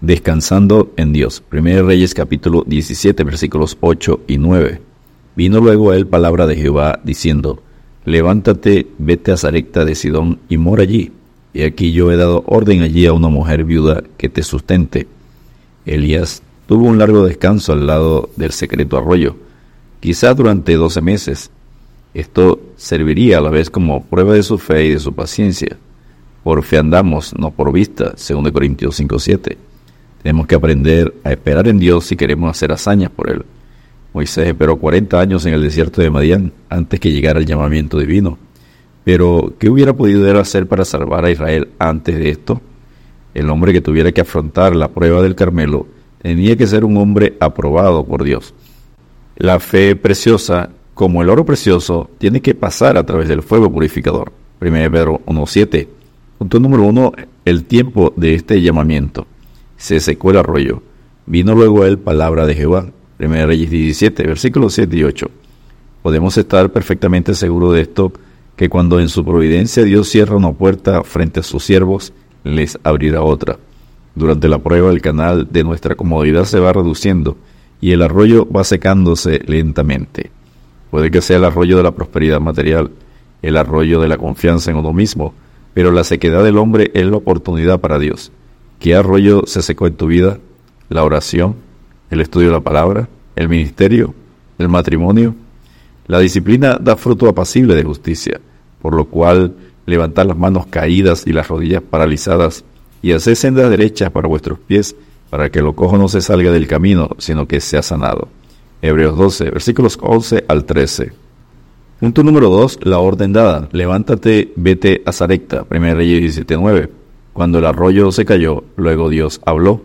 Descansando en Dios. 1 Reyes capítulo 17 versículos 8 y 9. Vino luego a él palabra de Jehová diciendo, Levántate, vete a Zarecta de Sidón y mora allí. Y aquí yo he dado orden allí a una mujer viuda que te sustente. Elías tuvo un largo descanso al lado del secreto arroyo, quizá durante doce meses. Esto serviría a la vez como prueba de su fe y de su paciencia. Por fe andamos, no por vista, según Corintios 5.7. Tenemos que aprender a esperar en Dios si queremos hacer hazañas por Él. Moisés esperó 40 años en el desierto de Madián antes que llegara el llamamiento divino. Pero, ¿qué hubiera podido él hacer para salvar a Israel antes de esto? El hombre que tuviera que afrontar la prueba del Carmelo tenía que ser un hombre aprobado por Dios. La fe preciosa, como el oro precioso, tiene que pasar a través del fuego purificador. 1 Pedro 1.7. Punto número 1. El tiempo de este llamamiento se secó el arroyo. Vino luego a él palabra de Jehová. 1 Reyes 17, versículos 7 y 8. Podemos estar perfectamente seguros de esto, que cuando en su providencia Dios cierra una puerta frente a sus siervos, les abrirá otra. Durante la prueba el canal de nuestra comodidad se va reduciendo y el arroyo va secándose lentamente. Puede que sea el arroyo de la prosperidad material, el arroyo de la confianza en uno mismo, pero la sequedad del hombre es la oportunidad para Dios. ¿Qué arroyo se secó en tu vida? ¿La oración? ¿El estudio de la palabra? ¿El ministerio? ¿El matrimonio? La disciplina da fruto apacible de justicia, por lo cual levantad las manos caídas y las rodillas paralizadas, y haced sendas derechas para vuestros pies, para que lo cojo no se salga del camino, sino que sea sanado. Hebreos 12, versículos 11 al 13. Punto número 2. La orden dada. Levántate, vete a Zarecta. 1 Reyes 17.9. Cuando el arroyo se cayó, luego Dios habló.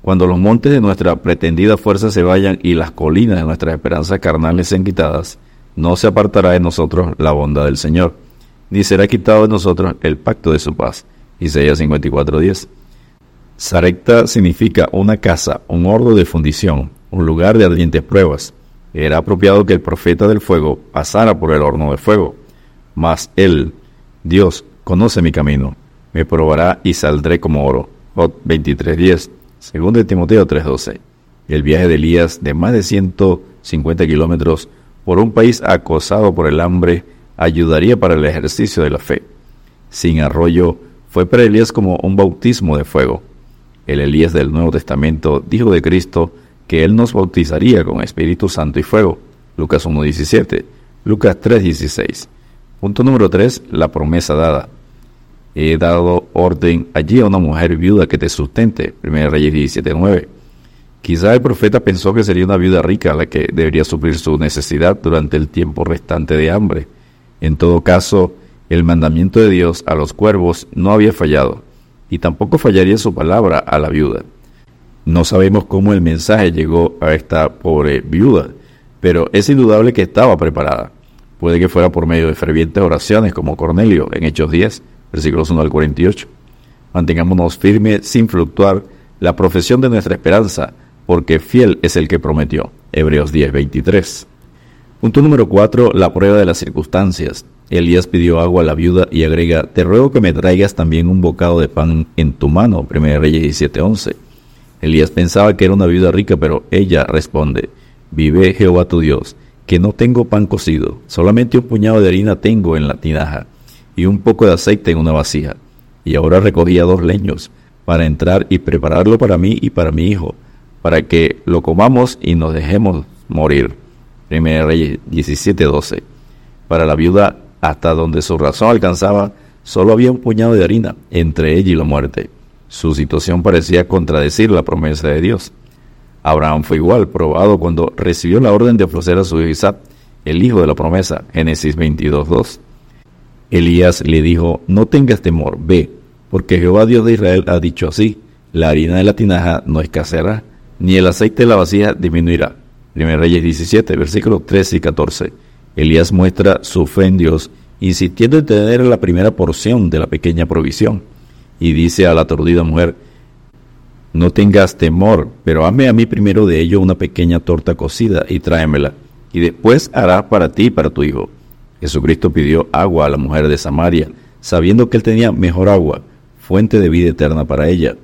Cuando los montes de nuestra pretendida fuerza se vayan y las colinas de nuestras esperanzas carnales sean quitadas, no se apartará de nosotros la bondad del Señor, ni será quitado de nosotros el pacto de su paz. Isaías 54:10. Sarecta significa una casa, un horno de fundición, un lugar de ardientes pruebas. Era apropiado que el profeta del fuego pasara por el horno de fuego. Mas él, Dios, conoce mi camino me probará y saldré como oro. Jot 23.10, segundo de Timoteo 3.12. El viaje de Elías de más de 150 kilómetros por un país acosado por el hambre ayudaría para el ejercicio de la fe. Sin arroyo, fue para Elías como un bautismo de fuego. El Elías del Nuevo Testamento dijo de Cristo que Él nos bautizaría con Espíritu Santo y fuego. Lucas 1.17, Lucas 3.16. Punto número 3. La promesa dada he dado orden allí a una mujer viuda que te sustente. 1 Reyes 17.9. Quizá el profeta pensó que sería una viuda rica la que debería suplir su necesidad durante el tiempo restante de hambre. En todo caso, el mandamiento de Dios a los cuervos no había fallado, y tampoco fallaría su palabra a la viuda. No sabemos cómo el mensaje llegó a esta pobre viuda, pero es indudable que estaba preparada. Puede que fuera por medio de fervientes oraciones como Cornelio en Hechos 10, versículos 1 al 48. Mantengámonos firmes sin fluctuar la profesión de nuestra esperanza, porque fiel es el que prometió. Hebreos 10, 23. Punto número 4. La prueba de las circunstancias. Elías pidió agua a la viuda y agrega, te ruego que me traigas también un bocado de pan en tu mano. 1 Reyes 17, 11. Elías pensaba que era una viuda rica, pero ella responde, vive Jehová tu Dios, que no tengo pan cocido, solamente un puñado de harina tengo en la tinaja y un poco de aceite en una vasija. Y ahora recogía dos leños para entrar y prepararlo para mí y para mi hijo, para que lo comamos y nos dejemos morir. 1 Reyes 17:12. Para la viuda, hasta donde su razón alcanzaba, solo había un puñado de harina entre ella y la muerte. Su situación parecía contradecir la promesa de Dios. Abraham fue igual, probado cuando recibió la orden de ofrecer a su hijo Isaac, el hijo de la promesa, Génesis 22:2. Elías le dijo, no tengas temor, ve, porque Jehová Dios de Israel ha dicho así, la harina de la tinaja no escaseará, ni el aceite de la vasija disminuirá. 1 Reyes 17, versículos 13 y 14. Elías muestra su fe en Dios, insistiendo en tener la primera porción de la pequeña provisión, y dice a la aturdida mujer, no tengas temor, pero hazme a mí primero de ello una pequeña torta cocida y tráemela, y después hará para ti y para tu hijo. Jesucristo pidió agua a la mujer de Samaria, sabiendo que él tenía mejor agua, fuente de vida eterna para ella.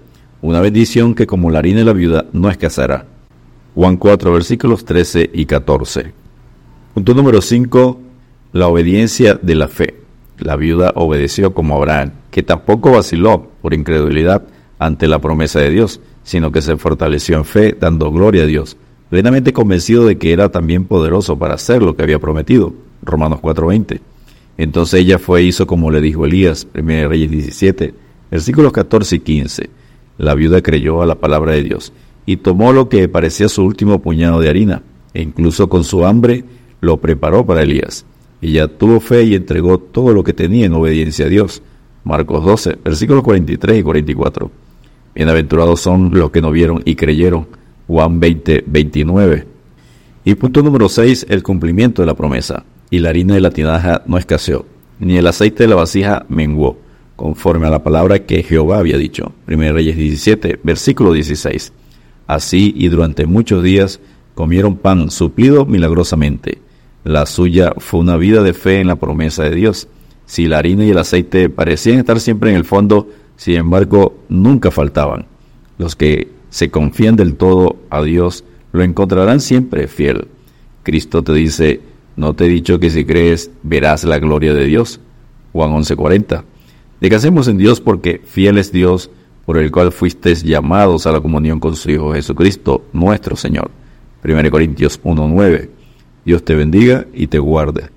una bendición que como la harina de la viuda no escasará. Juan 4, versículos 13 y 14. Punto número 5. La obediencia de la fe. La viuda obedeció como Abraham, que tampoco vaciló por incredulidad ante la promesa de Dios, sino que se fortaleció en fe, dando gloria a Dios, plenamente convencido de que era también poderoso para hacer lo que había prometido. Romanos 4:20. Entonces ella fue e hizo como le dijo Elías, 1 Reyes 17, versículos 14 y 15. La viuda creyó a la palabra de Dios y tomó lo que parecía su último puñado de harina, e incluso con su hambre lo preparó para Elías. Ella tuvo fe y entregó todo lo que tenía en obediencia a Dios. Marcos 12, versículos 43 y 44. Bienaventurados son los que no vieron y creyeron. Juan 20, 29. Y punto número 6, el cumplimiento de la promesa. Y la harina de la tinaja no escaseó, ni el aceite de la vasija menguó, conforme a la palabra que Jehová había dicho. 1 Reyes 17, versículo 16. Así y durante muchos días comieron pan suplido milagrosamente. La suya fue una vida de fe en la promesa de Dios. Si la harina y el aceite parecían estar siempre en el fondo, sin embargo, nunca faltaban. Los que se confían del todo a Dios lo encontrarán siempre fiel. Cristo te dice, no te he dicho que si crees verás la gloria de Dios. Juan 11:40. Descansemos en Dios porque fiel es Dios por el cual fuisteis llamados a la comunión con su Hijo Jesucristo, nuestro Señor. 1 Corintios 1:9. Dios te bendiga y te guarde.